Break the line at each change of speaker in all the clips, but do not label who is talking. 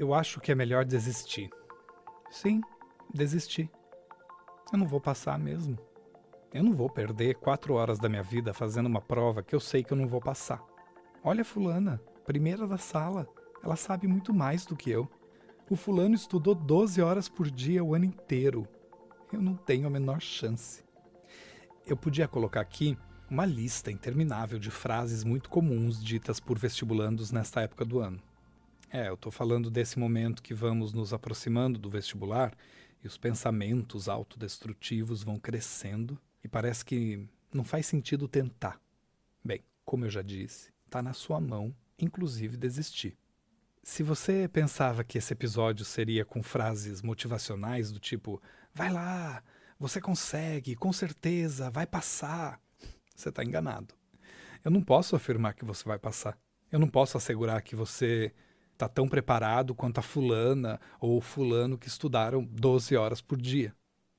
Eu acho que é melhor desistir. Sim, desistir. Eu não vou passar mesmo. Eu não vou perder quatro horas da minha vida fazendo uma prova que eu sei que eu não vou passar. Olha a fulana, primeira da sala. Ela sabe muito mais do que eu. O fulano estudou 12 horas por dia o ano inteiro. Eu não tenho a menor chance. Eu podia colocar aqui uma lista interminável de frases muito comuns ditas por vestibulandos nesta época do ano. É, eu estou falando desse momento que vamos nos aproximando do vestibular e os pensamentos autodestrutivos vão crescendo e parece que não faz sentido tentar. Bem, como eu já disse, está na sua mão, inclusive desistir. Se você pensava que esse episódio seria com frases motivacionais do tipo: vai lá, você consegue, com certeza, vai passar, você está enganado. Eu não posso afirmar que você vai passar. Eu não posso assegurar que você está tão preparado quanto a fulana ou o fulano que estudaram 12 horas por dia.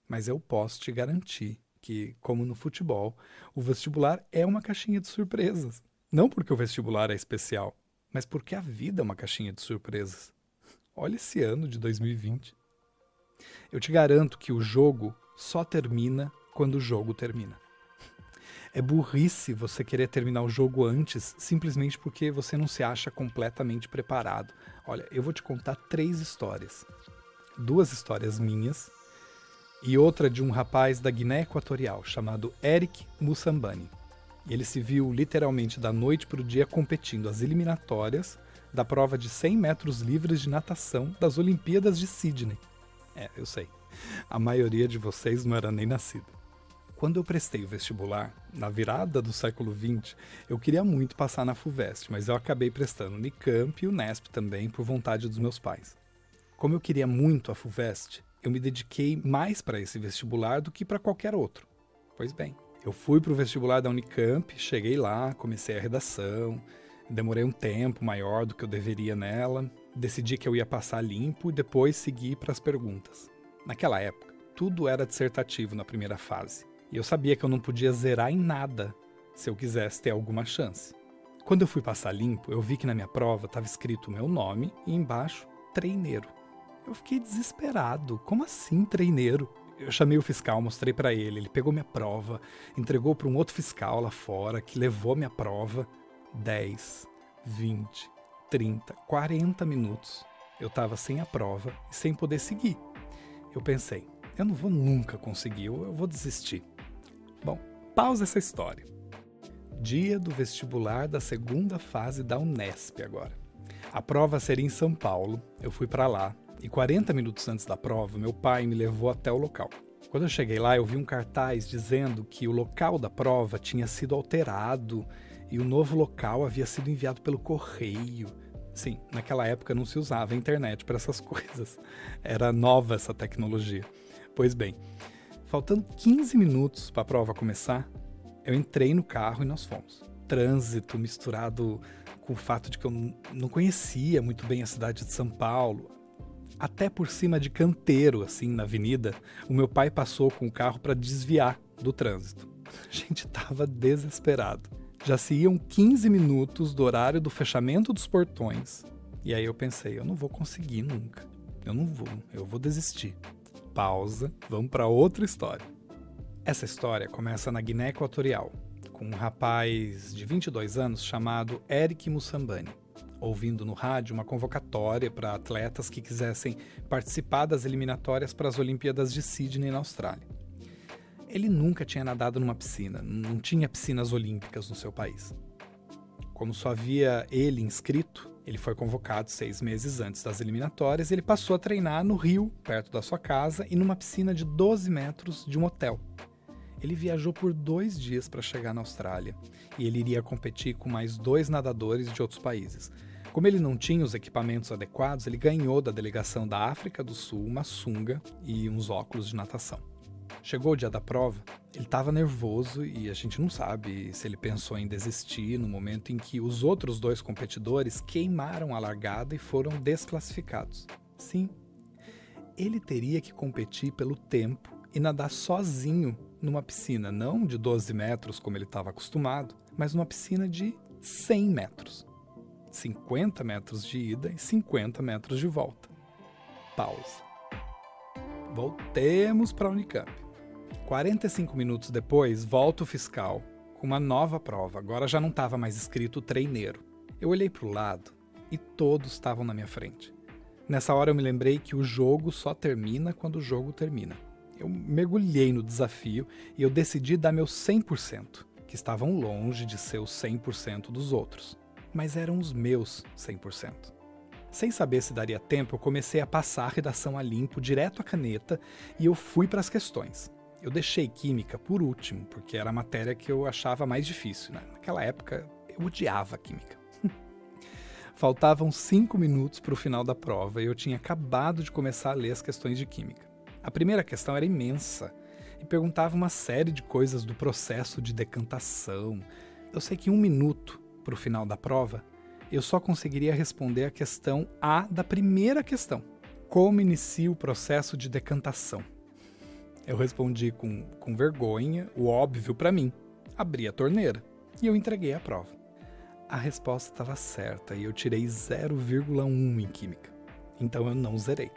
Mas eu posso te garantir que, como no futebol, o vestibular é uma caixinha de surpresas. Não porque o vestibular é especial, mas porque a vida é uma caixinha de surpresas. Olha esse ano de 2020. Eu te garanto que o jogo só termina quando o jogo termina. É burrice você querer terminar o jogo antes simplesmente porque você não se acha completamente preparado. Olha, eu vou te contar três histórias. Duas histórias minhas e outra de um rapaz da Guiné Equatorial chamado Eric Musambani. Ele se viu literalmente da noite para o dia competindo as eliminatórias da prova de 100 metros livres de natação das Olimpíadas de Sydney. É, eu sei. A maioria de vocês não era nem nascido. Quando eu prestei o vestibular, na virada do século XX, eu queria muito passar na FUVEST, mas eu acabei prestando Unicamp e o Nesp também por vontade dos meus pais. Como eu queria muito a FUVEST, eu me dediquei mais para esse vestibular do que para qualquer outro. Pois bem, eu fui para o vestibular da Unicamp, cheguei lá, comecei a redação, demorei um tempo maior do que eu deveria nela, decidi que eu ia passar limpo e depois seguir para as perguntas. Naquela época, tudo era dissertativo na primeira fase, e eu sabia que eu não podia zerar em nada se eu quisesse ter alguma chance. Quando eu fui passar limpo, eu vi que na minha prova estava escrito o meu nome e embaixo treineiro. Eu fiquei desesperado. Como assim treineiro? eu chamei o fiscal, mostrei para ele, ele pegou minha prova, entregou para um outro fiscal lá fora que levou minha prova 10, 20, 30, 40 minutos. Eu estava sem a prova e sem poder seguir. Eu pensei, eu não vou nunca conseguir, eu vou desistir. Pausa essa história. Dia do vestibular da segunda fase da Unesp agora. A prova seria em São Paulo. Eu fui para lá, e 40 minutos antes da prova, meu pai me levou até o local. Quando eu cheguei lá, eu vi um cartaz dizendo que o local da prova tinha sido alterado e o novo local havia sido enviado pelo correio. Sim, naquela época não se usava a internet para essas coisas. Era nova essa tecnologia. Pois bem, faltando 15 minutos para a prova começar, eu entrei no carro e nós fomos. Trânsito misturado com o fato de que eu não conhecia muito bem a cidade de São Paulo, até por cima de canteiro, assim, na avenida, o meu pai passou com o carro para desviar do trânsito. A gente estava desesperado. Já se iam 15 minutos do horário do fechamento dos portões. E aí eu pensei, eu não vou conseguir nunca. Eu não vou, eu vou desistir. Pausa, vamos para outra história. Essa história começa na Guiné Equatorial, com um rapaz de 22 anos chamado Eric Musambani ouvindo no rádio uma convocatória para atletas que quisessem participar das eliminatórias para as Olimpíadas de Sydney, na Austrália. Ele nunca tinha nadado numa piscina, não tinha piscinas olímpicas no seu país. Como só havia ele inscrito, ele foi convocado seis meses antes das eliminatórias e ele passou a treinar no rio, perto da sua casa, e numa piscina de 12 metros de um hotel. Ele viajou por dois dias para chegar na Austrália e ele iria competir com mais dois nadadores de outros países. Como ele não tinha os equipamentos adequados, ele ganhou da delegação da África do Sul uma sunga e uns óculos de natação. Chegou o dia da prova, ele estava nervoso e a gente não sabe se ele pensou em desistir no momento em que os outros dois competidores queimaram a largada e foram desclassificados. Sim, ele teria que competir pelo tempo e nadar sozinho numa piscina, não de 12 metros como ele estava acostumado, mas numa piscina de 100 metros. 50 metros de ida e 50 metros de volta. Pausa. Voltemos para a Unicamp. 45 minutos depois, volta o fiscal com uma nova prova. Agora já não estava mais escrito treineiro. Eu olhei para o lado e todos estavam na minha frente. Nessa hora eu me lembrei que o jogo só termina quando o jogo termina. Eu mergulhei no desafio e eu decidi dar meu 100%, que estavam longe de ser os 100% dos outros, mas eram os meus 100%. Sem saber se daria tempo, eu comecei a passar a redação a limpo, direto à caneta, e eu fui para as questões. Eu deixei química por último, porque era a matéria que eu achava mais difícil. Né? Naquela época, eu odiava química. Faltavam cinco minutos para o final da prova e eu tinha acabado de começar a ler as questões de química. A primeira questão era imensa e perguntava uma série de coisas do processo de decantação. Eu sei que um minuto para o final da prova, eu só conseguiria responder a questão A da primeira questão. Como inicia o processo de decantação? Eu respondi com, com vergonha, o óbvio para mim. Abri a torneira e eu entreguei a prova. A resposta estava certa e eu tirei 0,1 em química. Então eu não zerei.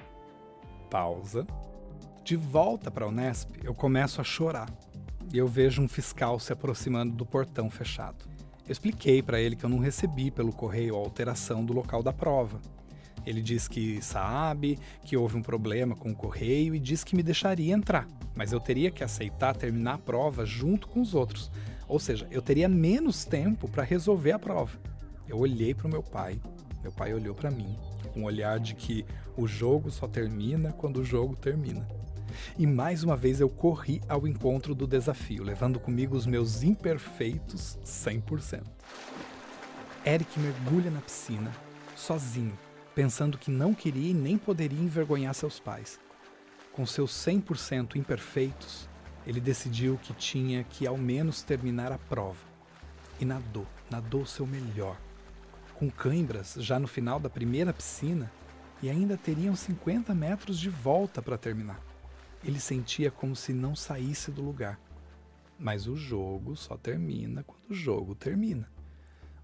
Pausa. De volta para a Unesp, eu começo a chorar e eu vejo um fiscal se aproximando do portão fechado. Eu expliquei para ele que eu não recebi pelo correio a alteração do local da prova ele diz que sabe, que houve um problema com o correio e diz que me deixaria entrar, mas eu teria que aceitar terminar a prova junto com os outros. Ou seja, eu teria menos tempo para resolver a prova. Eu olhei para o meu pai, meu pai olhou para mim, com um olhar de que o jogo só termina quando o jogo termina. E mais uma vez eu corri ao encontro do desafio, levando comigo os meus imperfeitos 100%. Eric mergulha na piscina, sozinho, pensando que não queria e nem poderia envergonhar seus pais. Com seus 100% imperfeitos, ele decidiu que tinha que ao menos terminar a prova. E nadou, nadou seu melhor. Com cãibras já no final da primeira piscina e ainda teriam 50 metros de volta para terminar. Ele sentia como se não saísse do lugar. Mas o jogo só termina quando o jogo termina.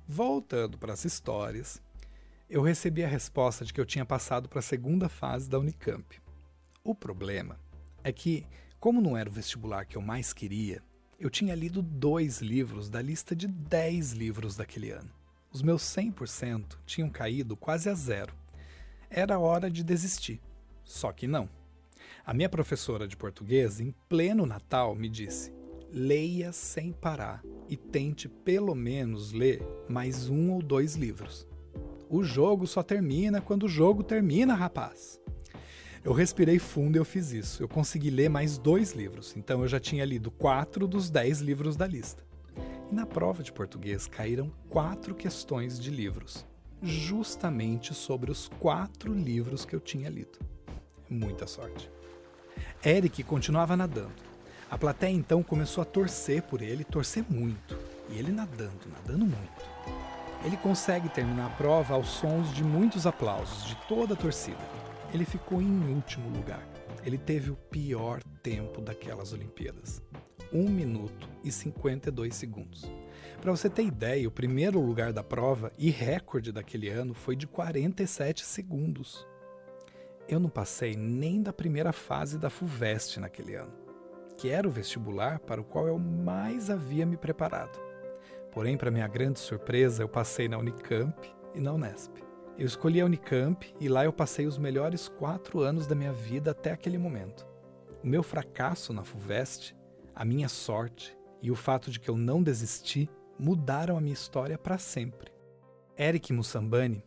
Voltando para as histórias, eu recebi a resposta de que eu tinha passado para a segunda fase da Unicamp. O problema é que, como não era o vestibular que eu mais queria, eu tinha lido dois livros da lista de 10 livros daquele ano. Os meus 100% tinham caído quase a zero. Era hora de desistir. Só que não. A minha professora de português, em pleno Natal, me disse: leia sem parar e tente pelo menos ler mais um ou dois livros. O jogo só termina quando o jogo termina, rapaz. Eu respirei fundo e eu fiz isso. Eu consegui ler mais dois livros, então eu já tinha lido quatro dos dez livros da lista. E na prova de português caíram quatro questões de livros, justamente sobre os quatro livros que eu tinha lido. Muita sorte. Eric continuava nadando. A plateia então começou a torcer por ele, torcer muito. E ele nadando, nadando muito. Ele consegue terminar a prova aos sons de muitos aplausos de toda a torcida. Ele ficou em último lugar. Ele teve o pior tempo daquelas Olimpíadas. 1 minuto e 52 segundos. Para você ter ideia, o primeiro lugar da prova e recorde daquele ano foi de 47 segundos. Eu não passei nem da primeira fase da FUVEST naquele ano, que era o vestibular para o qual eu mais havia me preparado. Porém, para minha grande surpresa, eu passei na Unicamp e na Unesp. Eu escolhi a Unicamp e lá eu passei os melhores quatro anos da minha vida até aquele momento. O meu fracasso na FUVEST, a minha sorte e o fato de que eu não desisti mudaram a minha história para sempre. Eric Mussambani,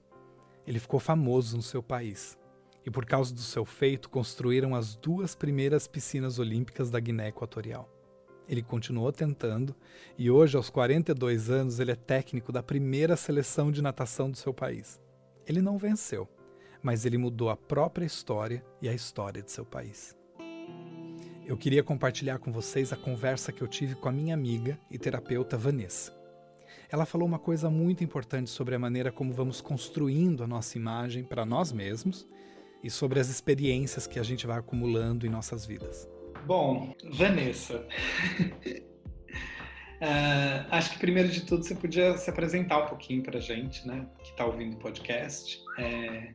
ele ficou famoso no seu país e por causa do seu feito construíram as duas primeiras piscinas olímpicas da Guiné Equatorial. Ele continuou tentando e hoje, aos 42 anos, ele é técnico da primeira seleção de natação do seu país. Ele não venceu, mas ele mudou a própria história e a história de seu país. Eu queria compartilhar com vocês a conversa que eu tive com a minha amiga e terapeuta Vanessa. Ela falou uma coisa muito importante sobre a maneira como vamos construindo a nossa imagem para nós mesmos e sobre as experiências que a gente vai acumulando em nossas vidas.
Bom, Vanessa.
Uh, acho que primeiro de tudo você podia se apresentar um pouquinho para gente, né, que está ouvindo o podcast. É...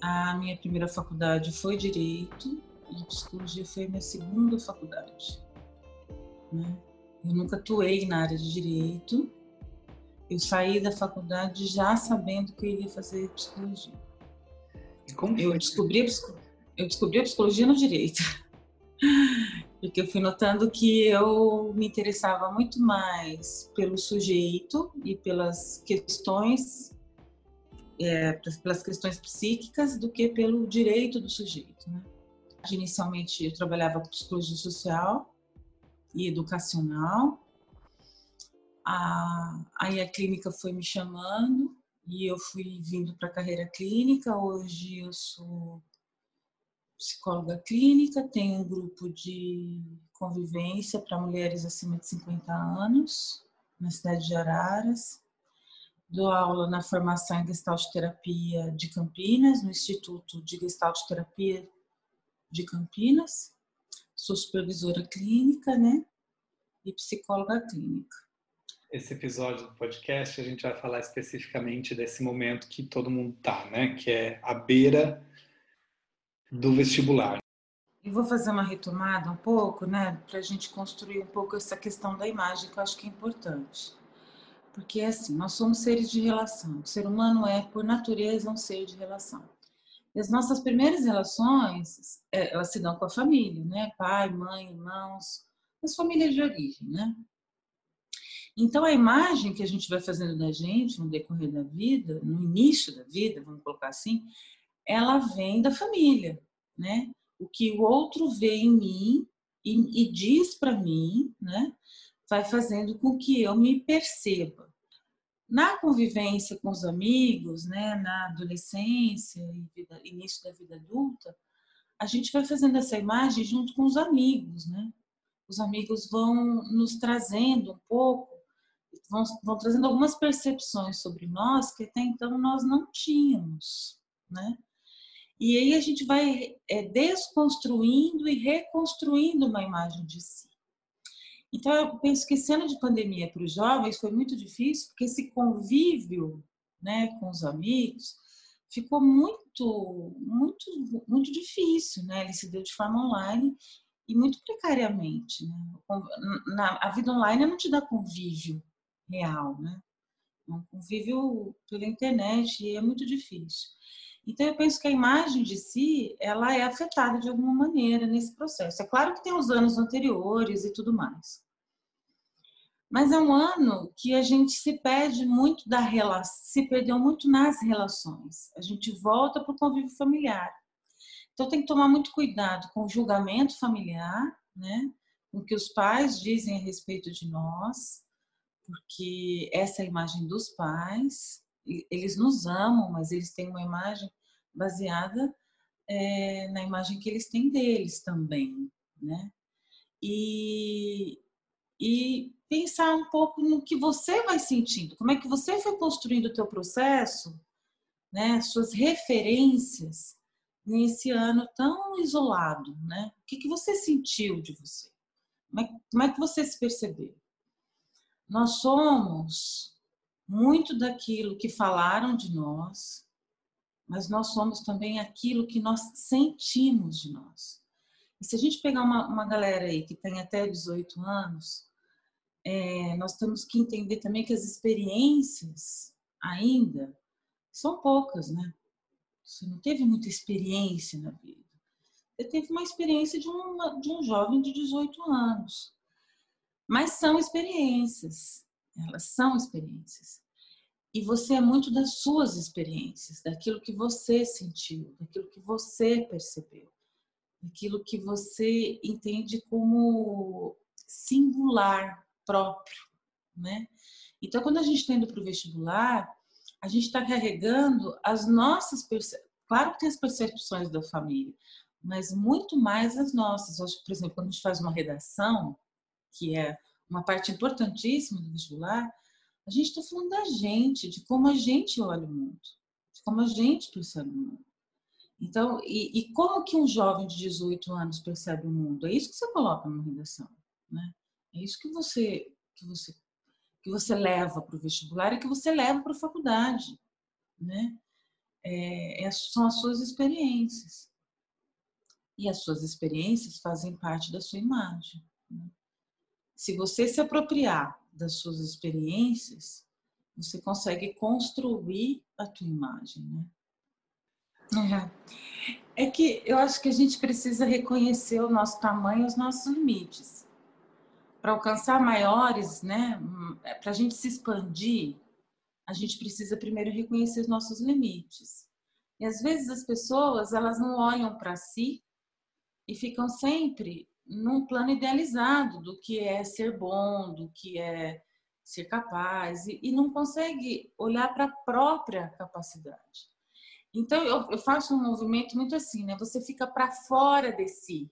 A minha primeira faculdade foi direito e psicologia foi minha segunda faculdade. Né? Eu nunca atuei na área de direito. Eu saí da faculdade já sabendo que eu iria fazer psicologia. eu descobri eu descobri a psicologia no direito. Porque eu fui notando que eu me interessava muito mais pelo sujeito e pelas questões é, pelas questões psíquicas do que pelo direito do sujeito. Né? Inicialmente eu trabalhava com psicologia social e educacional. A, aí a clínica foi me chamando e eu fui vindo para a carreira clínica. Hoje eu sou psicóloga clínica, tenho um grupo de convivência para mulheres acima de 50 anos, na cidade de Araras. Dou aula na formação em Gestalt Terapia de Campinas, no Instituto de Gestalt Terapia de Campinas. Sou supervisora clínica, né? E psicóloga clínica.
Esse episódio do podcast a gente vai falar especificamente desse momento que todo mundo tá, né? Que é a beira do vestibular.
E vou fazer uma retomada um pouco, né, para a gente construir um pouco essa questão da imagem que eu acho que é importante. Porque é assim, nós somos seres de relação. O ser humano é, por natureza, um ser de relação. E as nossas primeiras relações, é, elas se dão com a família, né? Pai, mãe, irmãos, as famílias de origem, né? Então, a imagem que a gente vai fazendo da gente no decorrer da vida, no início da vida, vamos colocar assim, ela vem da família, né? O que o outro vê em mim e, e diz para mim, né? Vai fazendo com que eu me perceba. Na convivência com os amigos, né? Na adolescência e início da vida adulta, a gente vai fazendo essa imagem junto com os amigos, né? Os amigos vão nos trazendo um pouco, vão, vão trazendo algumas percepções sobre nós que até então nós não tínhamos, né? E aí a gente vai é, desconstruindo e reconstruindo uma imagem de si. Então, eu penso que esse ano de pandemia para os jovens foi muito difícil, porque esse convívio né, com os amigos ficou muito, muito, muito difícil. Né? Ele se deu de forma online e muito precariamente. Né? Na, a vida online não te dá convívio real, né? É um convívio pela internet e é muito difícil. Então eu penso que a imagem de si, ela é afetada de alguma maneira nesse processo. É claro que tem os anos anteriores e tudo mais. Mas é um ano que a gente se perde muito da relação, se perdeu muito nas relações. A gente volta para o convívio familiar. Então tem que tomar muito cuidado com o julgamento familiar, né? O que os pais dizem a respeito de nós, porque essa é a imagem dos pais, eles nos amam, mas eles têm uma imagem baseada é, na imagem que eles têm deles também, né? E, e pensar um pouco no que você vai sentindo, como é que você foi construindo o teu processo, né? Suas referências nesse ano tão isolado, né? O que, que você sentiu de você? Como é, como é que você se percebeu? Nós somos muito daquilo que falaram de nós, mas nós somos também aquilo que nós sentimos de nós. E se a gente pegar uma, uma galera aí que tem até 18 anos, é, nós temos que entender também que as experiências ainda são poucas, né? Você não teve muita experiência na vida. Você teve uma experiência de, uma, de um jovem de 18 anos. Mas são experiências. Elas são experiências. E você é muito das suas experiências, daquilo que você sentiu, daquilo que você percebeu, daquilo que você entende como singular, próprio, né? Então, quando a gente está indo para o vestibular, a gente está carregando as nossas percepções. Claro que tem as percepções da família, mas muito mais as nossas. Por exemplo, quando a gente faz uma redação, que é uma parte importantíssima do vestibular, a gente está falando da gente, de como a gente olha o mundo, de como a gente percebe o mundo. Então, e, e, como que um jovem de 18 anos percebe o mundo? É isso que você coloca na redação, né? É isso que você que você que você leva para o vestibular e que você leva para a faculdade, né? É, é, são as suas experiências. E as suas experiências fazem parte da sua imagem. Né? Se você se apropriar das suas experiências, você consegue construir a tua imagem, né? É. é que eu acho que a gente precisa reconhecer o nosso tamanho, os nossos limites. Para alcançar maiores, né? Para a gente se expandir, a gente precisa primeiro reconhecer os nossos limites. E às vezes as pessoas elas não olham para si e ficam sempre num plano idealizado do que é ser bom, do que é ser capaz e, e não consegue olhar para a própria capacidade. Então eu, eu, faço um movimento muito assim, né? Você fica para fora de si.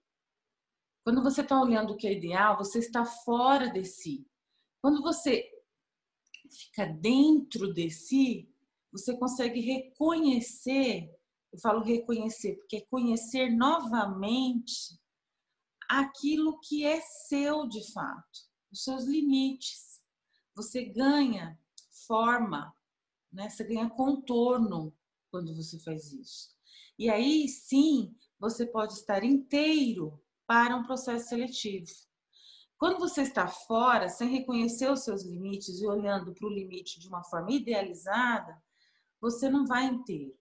Quando você está olhando o que é ideal, você está fora de si. Quando você fica dentro de si, você consegue reconhecer. Eu falo reconhecer porque é conhecer novamente aquilo que é seu de fato, os seus limites. Você ganha forma, né? Você ganha contorno quando você faz isso. E aí sim, você pode estar inteiro para um processo seletivo. Quando você está fora, sem reconhecer os seus limites e olhando para o limite de uma forma idealizada, você não vai inteiro.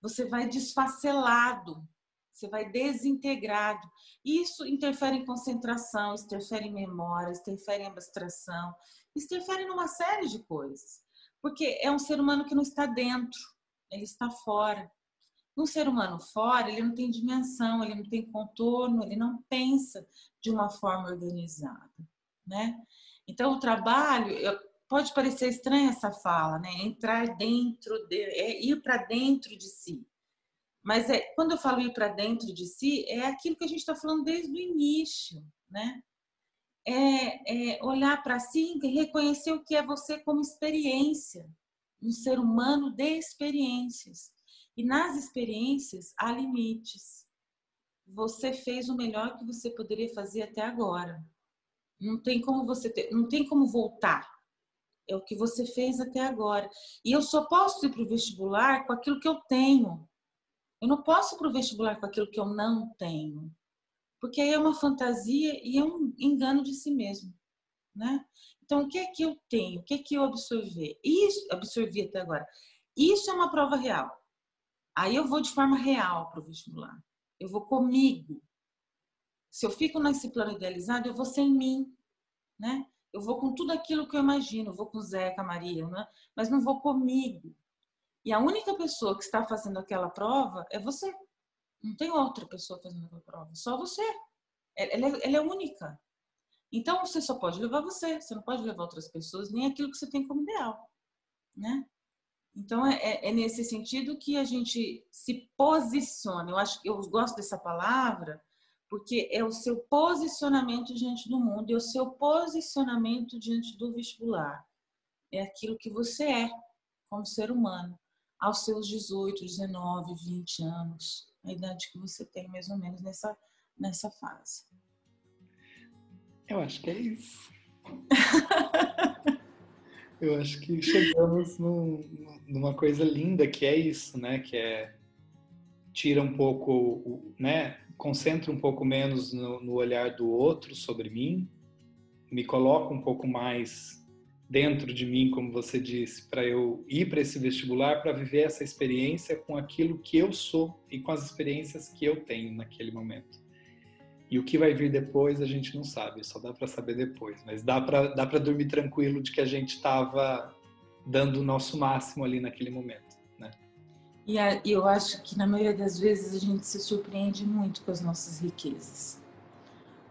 Você vai desfacelado você vai desintegrado. Isso interfere em concentração, interfere em memória, interfere em abstração, interfere numa série de coisas. Porque é um ser humano que não está dentro, ele está fora. Um ser humano fora, ele não tem dimensão, ele não tem contorno, ele não pensa de uma forma organizada, né? Então o trabalho pode parecer estranha essa fala, né? Entrar dentro de, é ir para dentro de si. Mas é, quando eu falo ir para dentro de si, é aquilo que a gente está falando desde o início, né? É, é olhar para si e reconhecer o que é você como experiência, um ser humano de experiências. E nas experiências há limites. Você fez o melhor que você poderia fazer até agora. Não tem como você ter, não tem como voltar. É o que você fez até agora. E eu só posso ir para o vestibular com aquilo que eu tenho eu não posso para o vestibular com aquilo que eu não tenho, porque aí é uma fantasia e é um engano de si mesmo, né? Então, o que é que eu tenho? O que é que eu absorver? Isso, absorvi até agora. Isso é uma prova real. Aí eu vou de forma real para o vestibular. Eu vou comigo. Se eu fico nesse plano idealizado, eu vou sem mim, né? Eu vou com tudo aquilo que eu imagino, vou com Zeca, Maria, né? mas não vou comigo. E a única pessoa que está fazendo aquela prova é você. Não tem outra pessoa fazendo aquela prova, só você. Ela é, ela é única. Então você só pode levar você, você não pode levar outras pessoas, nem aquilo que você tem como ideal, né? Então é, é, é nesse sentido que a gente se posiciona. Eu acho, eu gosto dessa palavra porque é o seu posicionamento diante do mundo, é o seu posicionamento diante do vestibular. É aquilo que você é como ser humano aos seus 18, 19, 20 anos, a idade que você tem mais ou menos nessa, nessa fase.
Eu acho que é isso. Eu acho que chegamos num, numa coisa linda que é isso, né? Que é tira um pouco, né? Concentra um pouco menos no, no olhar do outro sobre mim, me coloca um pouco mais dentro de mim, como você disse, para eu ir para esse vestibular, para viver essa experiência com aquilo que eu sou e com as experiências que eu tenho naquele momento. E o que vai vir depois a gente não sabe, só dá para saber depois. Mas dá para dá para dormir tranquilo de que a gente estava dando o nosso máximo ali naquele momento, né?
E eu acho que na maioria das vezes a gente se surpreende muito com as nossas riquezas.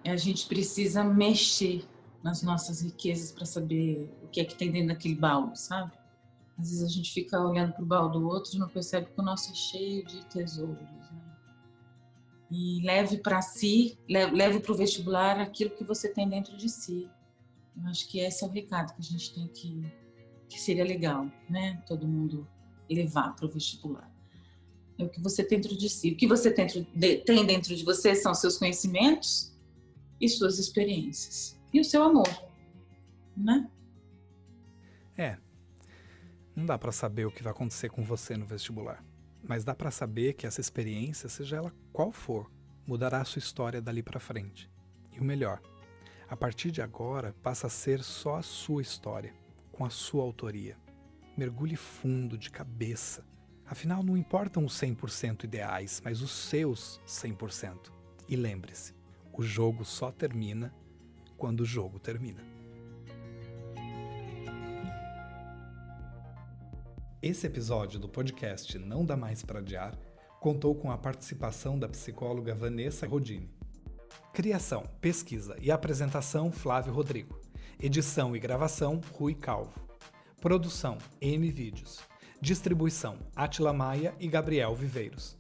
A gente precisa mexer nas nossas riquezas para saber o que é que tem dentro daquele balde, sabe? Às vezes a gente fica olhando para o balde do outro e não percebe que o nosso é cheio de tesouros. Né? E leve para si, leve para o vestibular aquilo que você tem dentro de si. Eu acho que esse é o recado que a gente tem que, que seria legal, né? Todo mundo levar para o vestibular. É o que você tem dentro de si. O que você tem dentro de, você são seus conhecimentos e suas experiências e o seu amor. né?
É. Não dá para saber o que vai acontecer com você no vestibular, mas dá para saber que essa experiência, seja ela qual for, mudará a sua história dali para frente. E o melhor, a partir de agora passa a ser só a sua história, com a sua autoria. Mergulhe fundo, de cabeça. Afinal, não importam os 100% ideais, mas os seus 100%. E lembre-se, o jogo só termina quando o jogo termina. Esse episódio do podcast Não Dá Mais Para Adiar contou com a participação da psicóloga Vanessa Rodini. Criação, pesquisa e apresentação Flávio Rodrigo. Edição e gravação Rui Calvo. Produção M Vídeos. Distribuição Atila Maia e Gabriel Viveiros.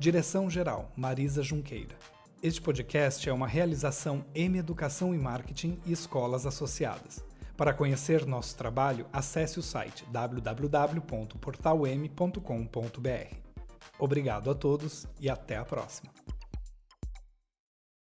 Direção geral Marisa Junqueira. Este podcast é uma realização M Educação e Marketing e escolas associadas. Para conhecer nosso trabalho, acesse o site www.portalm.com.br. Obrigado a todos e até a próxima.